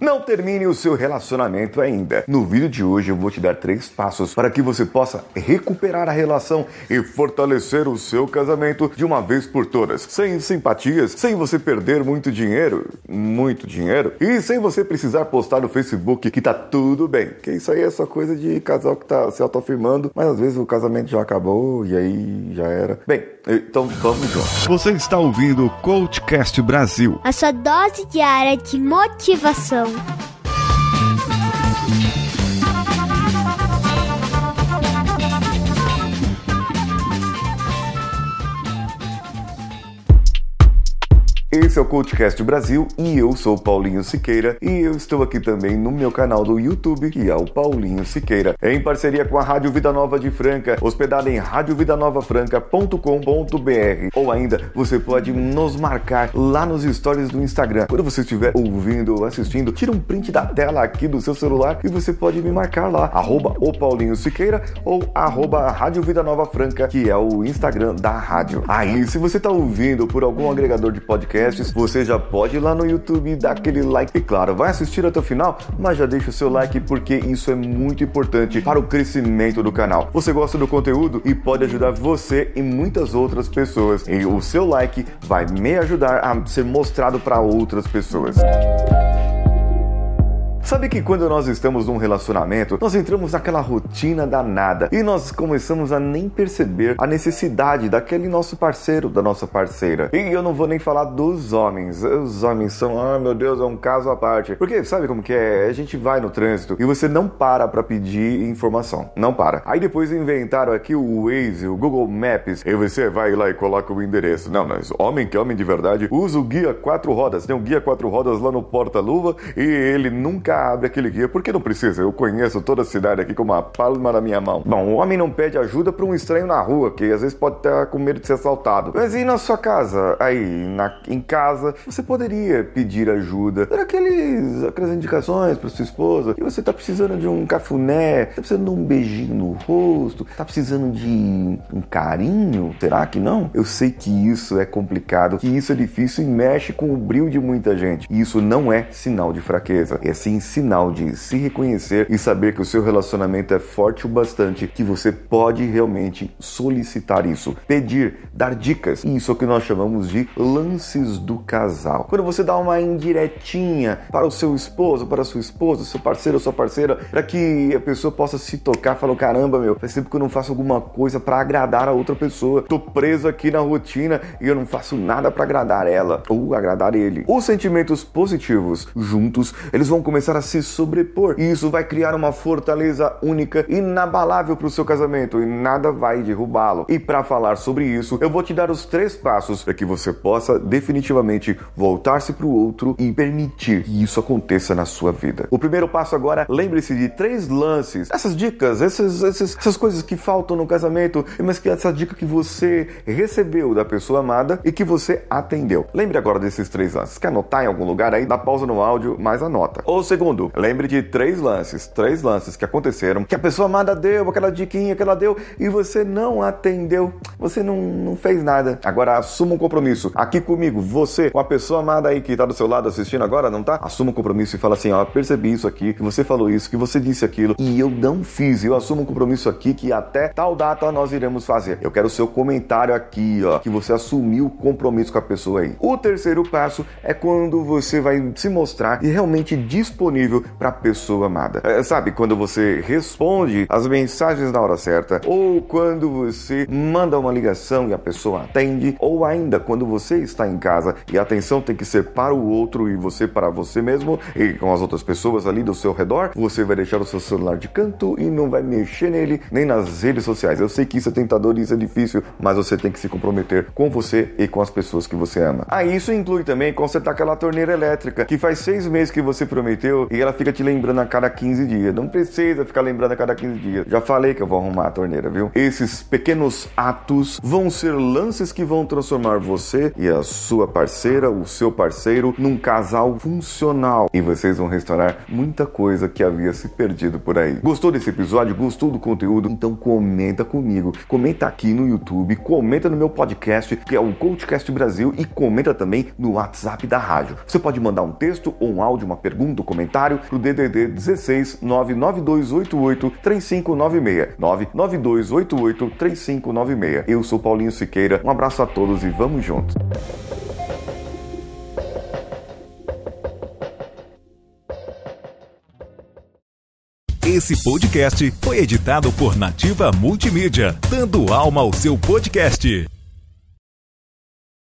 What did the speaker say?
Não termine o seu relacionamento ainda. No vídeo de hoje eu vou te dar três passos para que você possa recuperar a relação e fortalecer o seu casamento de uma vez por todas, sem simpatias, sem você perder muito dinheiro, muito dinheiro, e sem você precisar postar no Facebook que tá tudo bem. Que isso aí é só coisa de casal que tá se autoafirmando, mas às vezes o casamento já acabou e aí já era. Bem, então vamos junto. Você está ouvindo o Coachcast Brasil. A sua dose diária de motivação. Tchau. Esse é o Coachcast Brasil e eu sou Paulinho Siqueira e eu estou aqui também no meu canal do YouTube, que é o Paulinho Siqueira, em parceria com a Rádio Vida Nova de Franca, hospedada em radiovidanovafranca.com.br ou ainda você pode nos marcar lá nos stories do Instagram. Quando você estiver ouvindo ou assistindo, tira um print da tela aqui do seu celular e você pode me marcar lá, arroba o Paulinho Siqueira ou arroba Rádio Vida Nova Franca, que é o Instagram da rádio. Aí, se você está ouvindo por algum agregador de podcast, podcasts, você já pode ir lá no YouTube e dar aquele like. E claro, vai assistir até o final, mas já deixa o seu like porque isso é muito importante para o crescimento do canal. Você gosta do conteúdo e pode ajudar você e muitas outras pessoas. E o seu like vai me ajudar a ser mostrado para outras pessoas. Sabe que quando nós estamos num relacionamento, nós entramos naquela rotina danada e nós começamos a nem perceber a necessidade daquele nosso parceiro, da nossa parceira. E eu não vou nem falar dos homens. Os homens são, ah, meu Deus, é um caso à parte. Porque sabe como que é? A gente vai no trânsito e você não para para pedir informação. Não para. Aí depois inventaram aqui o Waze, o Google Maps, e você vai lá e coloca o endereço. Não, mas homem que é homem de verdade usa o guia quatro rodas. Tem um guia quatro rodas lá no porta-luva e ele nunca abre aquele guia, porque não precisa, eu conheço toda a cidade aqui como a palma da minha mão. Bom, o homem não pede ajuda para um estranho na rua, que às vezes pode estar com medo de ser assaltado. Mas e na sua casa? Aí, na, em casa, você poderia pedir ajuda, dar aqueles, aquelas indicações para sua esposa, que você tá precisando de um cafuné, tá precisando de um beijinho no rosto, tá precisando de um carinho, será que não? Eu sei que isso é complicado, que isso é difícil e mexe com o brilho de muita gente. E isso não é sinal de fraqueza, é sim sinal de se reconhecer e saber que o seu relacionamento é forte o bastante que você pode realmente solicitar isso, pedir, dar dicas. Isso é o que nós chamamos de lances do casal. Quando você dá uma indiretinha para o seu esposo, para a sua esposa, seu parceiro ou sua parceira, para que a pessoa possa se tocar, falar: caramba, meu, faz tempo que eu não faço alguma coisa para agradar a outra pessoa. Tô preso aqui na rotina e eu não faço nada para agradar ela ou agradar ele. Os sentimentos positivos juntos, eles vão começar a se sobrepor. E isso vai criar uma fortaleza única, inabalável para o seu casamento e nada vai derrubá-lo. E para falar sobre isso, eu vou te dar os três passos para que você possa definitivamente voltar-se para o outro e permitir que isso aconteça na sua vida. O primeiro passo agora, lembre-se de três lances, essas dicas, essas, essas, essas coisas que faltam no casamento, mas que essa dica que você recebeu da pessoa amada e que você atendeu. Lembre agora desses três lances. Quer anotar em algum lugar aí? Dá pausa no áudio, mas anota. O segundo, lembre de três lances, três lances que aconteceram, que a pessoa amada deu, aquela diquinha que ela deu e você não atendeu, você não, não fez nada. Agora assuma um compromisso. Aqui comigo, você, com a pessoa amada aí que tá do seu lado assistindo agora, não tá? Assuma um compromisso e fala assim, ó, percebi isso aqui, que você falou isso, que você disse aquilo e eu não fiz. Eu assumo um compromisso aqui que até tal data nós iremos fazer. Eu quero o seu comentário aqui, ó, que você assumiu o compromisso com a pessoa aí. O terceiro passo é quando você vai se mostrar e realmente disponível para a pessoa amada. É, sabe, quando você responde as mensagens na hora certa, ou quando você manda uma ligação e a pessoa atende, ou ainda quando você está em casa e a atenção tem que ser para o outro e você para você mesmo e com as outras pessoas ali do seu redor, você vai deixar o seu celular de canto e não vai mexer nele nem nas redes sociais. Eu sei que isso é tentador e isso é difícil, mas você tem que se comprometer com você e com as pessoas que você ama. Ah, isso inclui também consertar aquela torneira elétrica que faz seis meses que você prometeu e ela fica te lembrando a cada 15 dias. Não precisa ficar lembrando a cada 15 dias. Já falei que eu vou arrumar a torneira, viu? Esses pequenos atos vão ser lances que vão transformar você e a sua parceira, o seu parceiro, num casal funcional. E vocês vão restaurar muita coisa que havia se perdido por aí. Gostou desse episódio? Gostou do conteúdo? Então comenta comigo. Comenta aqui no YouTube, comenta no meu podcast, que é o Coachcast Brasil, e comenta também no WhatsApp da rádio. Você pode mandar um texto ou um áudio, uma pergunta, um comentário comentário pro DDD 16 99288 3596 99288 3596. Eu sou Paulinho Siqueira. Um abraço a todos e vamos juntos. Esse podcast foi editado por Nativa Multimídia, dando alma ao seu podcast.